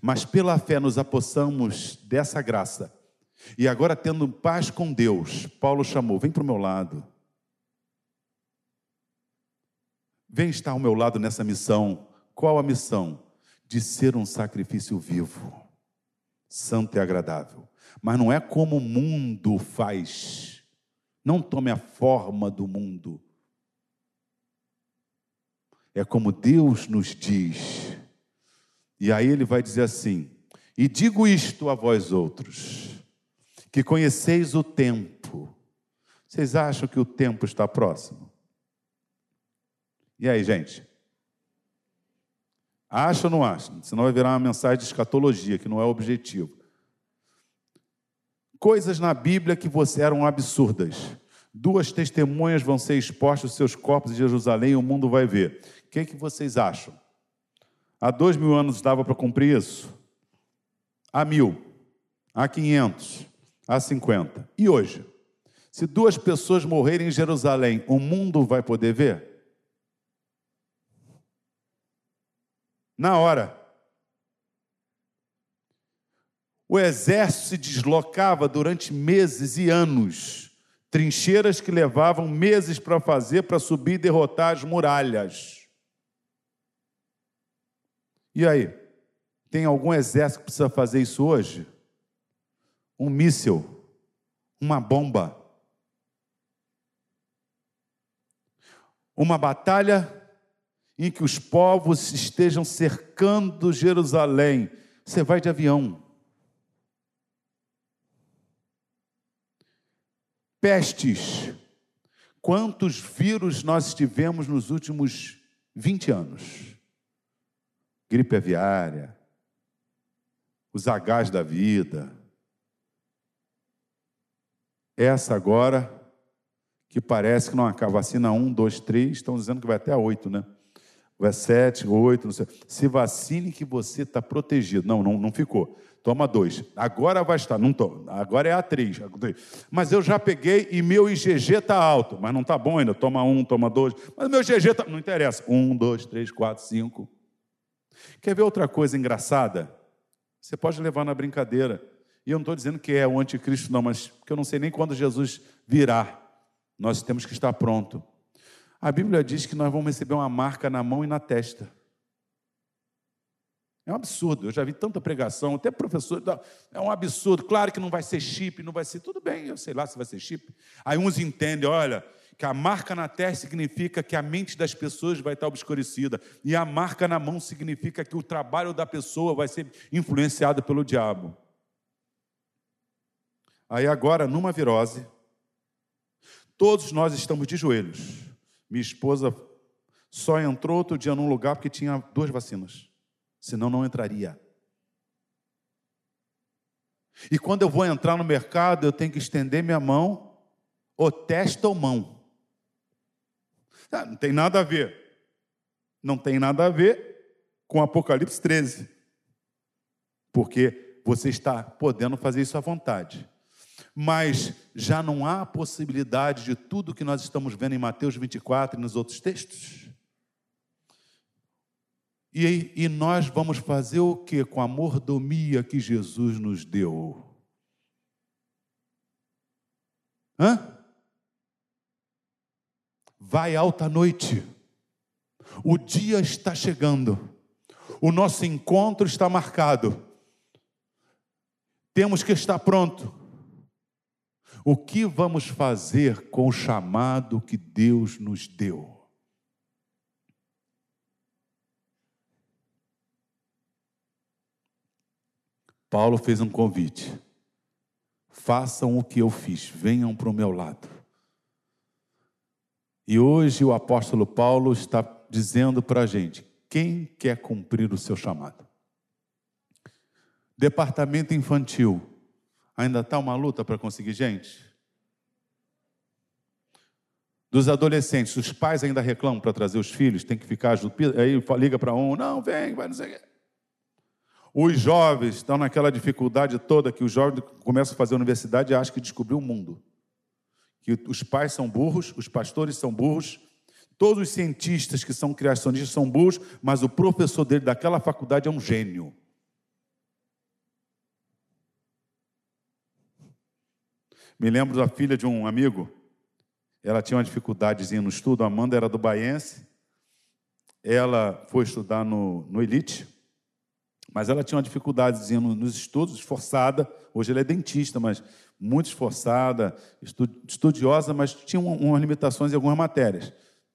mas pela fé nos apossamos dessa graça, e agora tendo paz com Deus, Paulo chamou: vem para o meu lado, vem estar ao meu lado nessa missão. Qual a missão? De ser um sacrifício vivo, santo e agradável. Mas não é como o mundo faz. Não tome a forma do mundo é como Deus nos diz. E aí ele vai dizer assim: E digo isto a vós outros, que conheceis o tempo, Vocês acham que o tempo está próximo? E aí, gente? Acha ou não acha? Senão vai virar uma mensagem de escatologia, que não é o objetivo. Coisas na Bíblia que você eram absurdas. Duas testemunhas vão ser expostas seus corpos em Jerusalém e o mundo vai ver. O que, que vocês acham? Há dois mil anos dava para cumprir isso? Há mil, há quinhentos, há cinquenta. E hoje? Se duas pessoas morrerem em Jerusalém, o mundo vai poder ver? na hora. O exército se deslocava durante meses e anos, trincheiras que levavam meses para fazer para subir e derrotar as muralhas. E aí? Tem algum exército que precisa fazer isso hoje? Um míssil, uma bomba, uma batalha em que os povos estejam cercando Jerusalém, você vai de avião. Pestes. Quantos vírus nós tivemos nos últimos 20 anos? Gripe aviária, os Hs da vida. Essa agora, que parece que não acaba. Vacina 1, 2, 3, estão dizendo que vai até a 8, né? Vai é sete, oito, não sei. Se vacine que você está protegido. Não, não, não ficou. Toma dois. Agora vai estar. Não tô. Agora é a três. Mas eu já peguei e meu IgG está alto. Mas não está bom ainda. Toma um, toma dois. Mas meu IgG está. Não interessa. Um, dois, três, quatro, cinco. Quer ver outra coisa engraçada? Você pode levar na brincadeira. E eu não estou dizendo que é o anticristo, não, mas porque eu não sei nem quando Jesus virá. Nós temos que estar pronto. A Bíblia diz que nós vamos receber uma marca na mão e na testa. É um absurdo. Eu já vi tanta pregação, até professor. É um absurdo. Claro que não vai ser chip, não vai ser. Tudo bem, eu sei lá se vai ser chip. Aí uns entendem, olha, que a marca na testa significa que a mente das pessoas vai estar obscurecida. E a marca na mão significa que o trabalho da pessoa vai ser influenciado pelo diabo. Aí agora, numa virose, todos nós estamos de joelhos minha esposa só entrou outro dia num lugar porque tinha duas vacinas. Senão não entraria. E quando eu vou entrar no mercado, eu tenho que estender minha mão, ou testa ou mão. Ah, não tem nada a ver. Não tem nada a ver com Apocalipse 13. Porque você está podendo fazer isso à vontade mas já não há possibilidade de tudo que nós estamos vendo em Mateus 24 e nos outros textos? E, e nós vamos fazer o que com a mordomia que Jesus nos deu? Hã? Vai alta noite, o dia está chegando, o nosso encontro está marcado, temos que estar pronto o que vamos fazer com o chamado que Deus nos deu? Paulo fez um convite. Façam o que eu fiz, venham para o meu lado. E hoje o apóstolo Paulo está dizendo para a gente: quem quer cumprir o seu chamado? Departamento infantil Ainda está uma luta para conseguir gente? Dos adolescentes, os pais ainda reclamam para trazer os filhos, tem que ficar junto. Aí liga para um, não, vem, vai, não sei o quê. Os jovens estão naquela dificuldade toda que os jovens começam a fazer universidade e acham que descobriu o mundo. Que os pais são burros, os pastores são burros, todos os cientistas que são criacionistas são burros, mas o professor dele daquela faculdade é um gênio. Me lembro da filha de um amigo, ela tinha uma dificuldadezinha no estudo, a Amanda era do Baense, ela foi estudar no, no Elite, mas ela tinha uma dificuldadezinha nos estudos, esforçada, hoje ela é dentista, mas muito esforçada, estudiosa, mas tinha umas limitações em algumas matérias.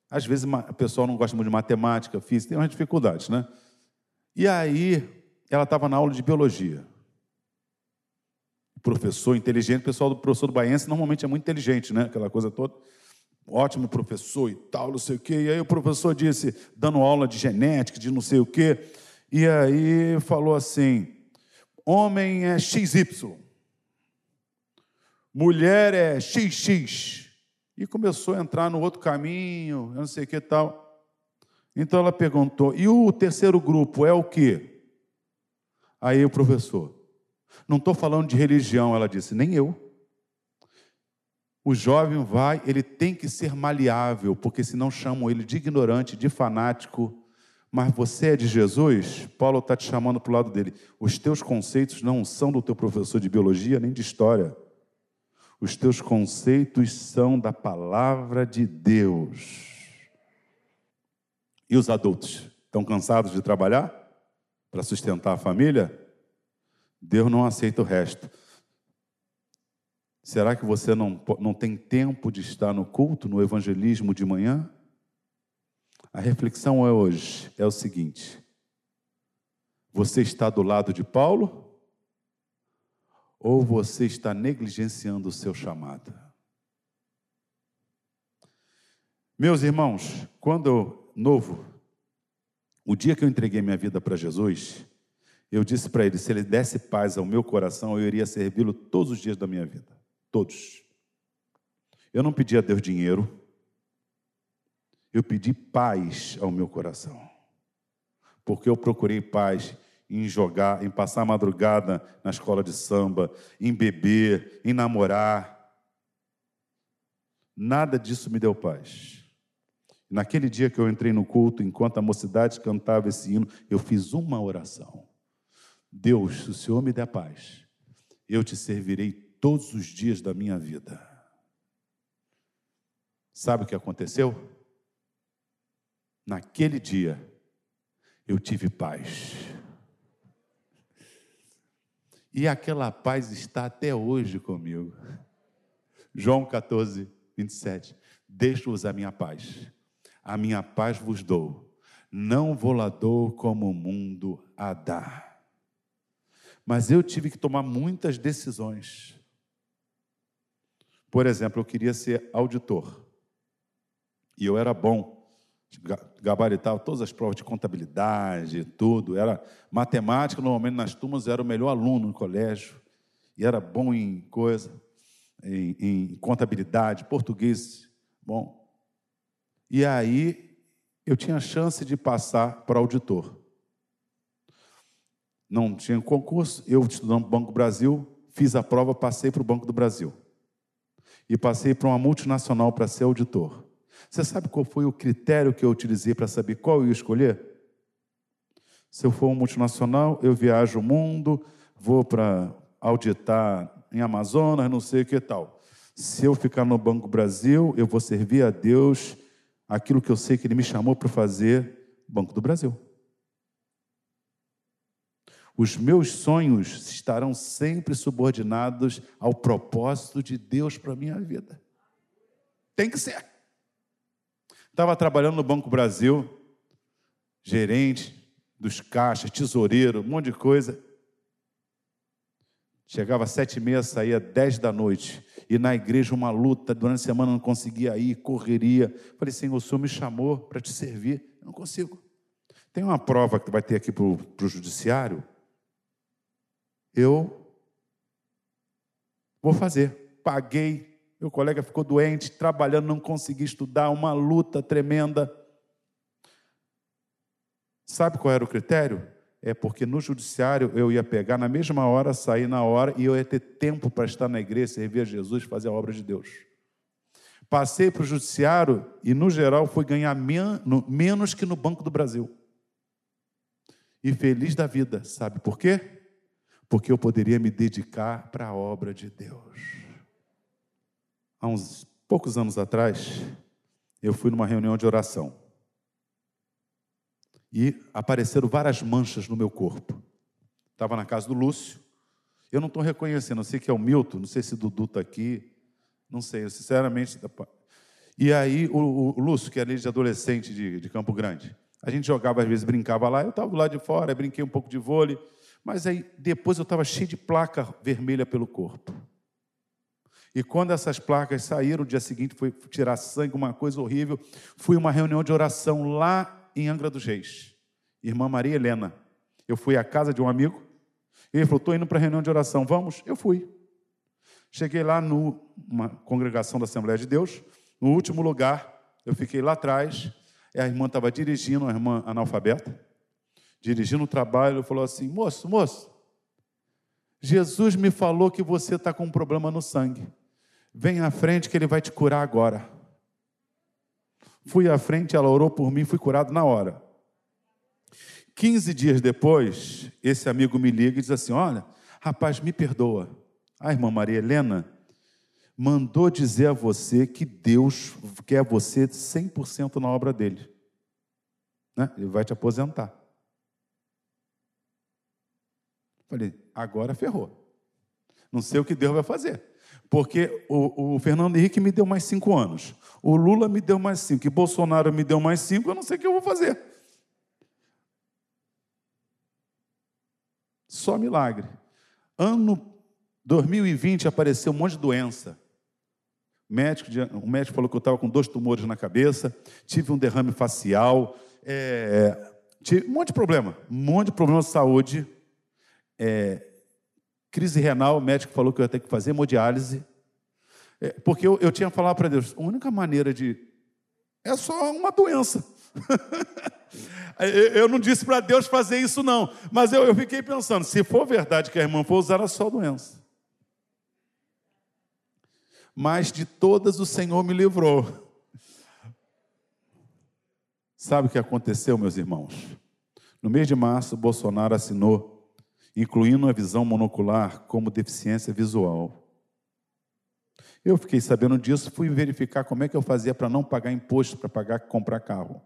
Às vezes o pessoal não gosta muito de matemática, física, tem umas dificuldades, né? E aí, ela estava na aula de biologia. professor inteligente, o pessoal do professor do Baiense normalmente é muito inteligente, né? Aquela coisa toda. Ótimo professor e tal, não sei o quê. E aí o professor disse, dando aula de genética, de não sei o quê, e aí falou assim: homem é XY, mulher é XX. E começou a entrar no outro caminho, não sei o que tal. Então ela perguntou: e o terceiro grupo é o quê? Aí o professor, não estou falando de religião, ela disse, nem eu. O jovem vai, ele tem que ser maleável, porque senão chamam ele de ignorante, de fanático. Mas você é de Jesus? Paulo está te chamando para o lado dele. Os teus conceitos não são do teu professor de biologia nem de história. Os teus conceitos são da palavra de Deus. E os adultos? Estão cansados de trabalhar para sustentar a família? Deus não aceita o resto. Será que você não, não tem tempo de estar no culto, no evangelismo de manhã? A reflexão é hoje é o seguinte: você está do lado de Paulo ou você está negligenciando o seu chamado? Meus irmãos, quando eu, novo, o dia que eu entreguei minha vida para Jesus, eu disse para ele: se ele desse paz ao meu coração, eu iria servi-lo todos os dias da minha vida. Todos. Eu não pedi a Deus dinheiro, eu pedi paz ao meu coração. Porque eu procurei paz em jogar, em passar a madrugada na escola de samba, em beber, em namorar. Nada disso me deu paz. Naquele dia que eu entrei no culto, enquanto a mocidade cantava esse hino, eu fiz uma oração. Deus, se o Senhor me der paz, eu te servirei todos os dias da minha vida. Sabe o que aconteceu? Naquele dia, eu tive paz. E aquela paz está até hoje comigo. João 14, 27. Deixo-vos a minha paz. A minha paz vos dou. Não vou lá dou como o mundo a dá. Mas eu tive que tomar muitas decisões. Por exemplo, eu queria ser auditor. E eu era bom. Gabaritava todas as provas de contabilidade, tudo. Era matemática, normalmente nas turmas era o melhor aluno no colégio. E era bom em coisa, em, em contabilidade, português, bom. E aí eu tinha chance de passar para auditor não tinha concurso, eu estudando no Banco Brasil, fiz a prova, passei para o Banco do Brasil. E passei para uma multinacional para ser auditor. Você sabe qual foi o critério que eu utilizei para saber qual eu ia escolher? Se eu for um multinacional, eu viajo o mundo, vou para auditar em Amazonas, não sei o que tal. Se eu ficar no Banco Brasil, eu vou servir a Deus aquilo que eu sei que Ele me chamou para fazer, Banco do Brasil. Os meus sonhos estarão sempre subordinados ao propósito de Deus para a minha vida. Tem que ser. Estava trabalhando no Banco Brasil, gerente dos caixas, tesoureiro, um monte de coisa. Chegava às sete e meia, saía dez da noite. E na igreja uma luta, durante a semana não conseguia ir, correria. Falei, Senhor, o Senhor me chamou para te servir. Eu não consigo. Tem uma prova que vai ter aqui para o judiciário eu vou fazer. Paguei, meu colega ficou doente, trabalhando, não consegui estudar, uma luta tremenda. Sabe qual era o critério? É porque no judiciário eu ia pegar na mesma hora, sair na hora e eu ia ter tempo para estar na igreja, servir a Jesus, fazer a obra de Deus. Passei para o judiciário e, no geral, fui ganhar menos que no Banco do Brasil. E feliz da vida, sabe por quê? porque eu poderia me dedicar para a obra de Deus. Há uns poucos anos atrás, eu fui numa reunião de oração e apareceram várias manchas no meu corpo. Estava na casa do Lúcio, eu não estou reconhecendo, não sei que é o Milton, não sei se Dudu está aqui, não sei, eu sinceramente. E aí, o, o Lúcio, que é ali de adolescente de, de Campo Grande, a gente jogava, às vezes brincava lá, eu estava lado de fora, brinquei um pouco de vôlei. Mas aí depois eu estava cheio de placa vermelha pelo corpo. E quando essas placas saíram, o dia seguinte foi tirar sangue, uma coisa horrível. Fui uma reunião de oração lá em Angra dos Reis. Irmã Maria Helena. Eu fui à casa de um amigo. Ele falou: Estou indo para a reunião de oração, vamos? Eu fui. Cheguei lá numa congregação da Assembleia de Deus, no último lugar, eu fiquei lá atrás, a irmã estava dirigindo, a irmã analfabeta, dirigindo o trabalho, falou assim: moço, moço, Jesus me falou que você está com um problema no sangue. Vem à frente que ele vai te curar agora. Fui à frente, ela orou por mim, fui curado na hora. 15 dias depois, esse amigo me liga e diz assim: Olha, rapaz, me perdoa. A irmã Maria Helena mandou dizer a você que Deus quer você 100% na obra dele. Né? Ele vai te aposentar. Falei, agora ferrou. Não sei o que Deus vai fazer. Porque o, o, Fernando Henrique me deu mais cinco anos. O Lula me deu mais cinco. E Bolsonaro me deu mais cinco. Eu não sei o que eu vou fazer. Só milagre. Ano 2020 apareceu um monte de doença. O médico, o médico falou que eu estava com dois tumores na cabeça, tive um derrame facial, é, tive um monte de problema, um monte de problema de saúde. É, crise renal, o médico falou que eu ia ter que fazer hemodiálise. É, porque eu, eu tinha falado para Deus, a única maneira de. É só uma doença. <laughs> eu não disse para Deus fazer isso, não. Mas eu, eu fiquei pensando: se for verdade que a irmã for usar, era só doença mas de todas o Senhor me livrou. Sabe o que aconteceu, meus irmãos? No mês de março, Bolsonaro assinou, incluindo a visão monocular como deficiência visual. Eu fiquei sabendo disso, fui verificar como é que eu fazia para não pagar imposto, para pagar comprar carro.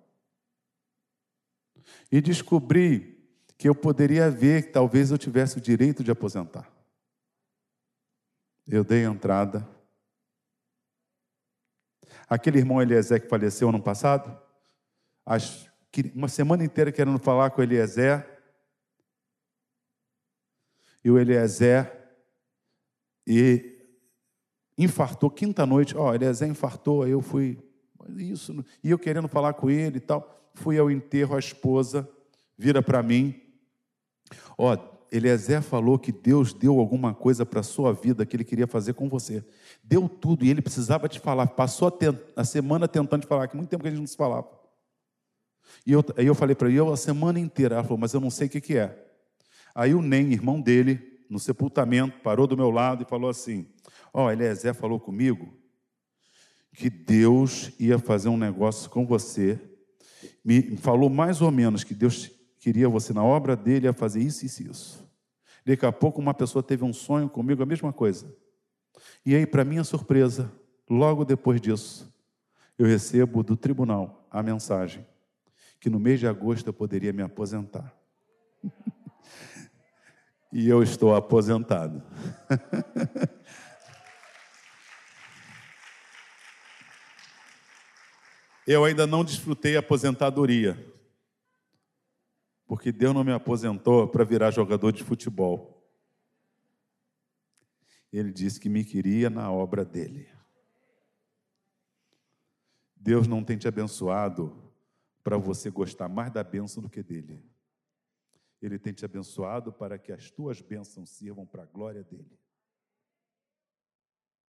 E descobri que eu poderia ver que talvez eu tivesse o direito de aposentar. Eu dei entrada Aquele irmão Eliezer que faleceu ano passado, uma semana inteira querendo falar com Eliezer, e o Eliezer e infartou quinta noite, ó, oh, Eliezer infartou, aí eu fui, isso, e eu querendo falar com ele e tal, fui ao enterro, a esposa vira para mim, ó, oh, Eliezer falou que Deus deu alguma coisa para a sua vida que ele queria fazer com você. Deu tudo e ele precisava te falar. Passou a, a semana tentando te falar, que muito tempo que a gente não se falava. E eu, aí eu falei para ele, eu a semana inteira. Ela falou, mas eu não sei o que, que é. Aí o Nem, irmão dele, no sepultamento, parou do meu lado e falou assim: Ó, oh, Eliezer falou comigo que Deus ia fazer um negócio com você. Me falou mais ou menos que Deus queria você na obra dele a fazer isso, isso e isso. Daqui a pouco uma pessoa teve um sonho comigo, a mesma coisa. E aí, para minha surpresa, logo depois disso, eu recebo do tribunal a mensagem que no mês de agosto eu poderia me aposentar. E eu estou aposentado. <laughs> eu ainda não desfrutei aposentadoria porque Deus não me aposentou para virar jogador de futebol. Ele disse que me queria na obra dele. Deus não tem te abençoado para você gostar mais da bênção do que dele. Ele tem te abençoado para que as tuas bênçãos sirvam para a glória dele.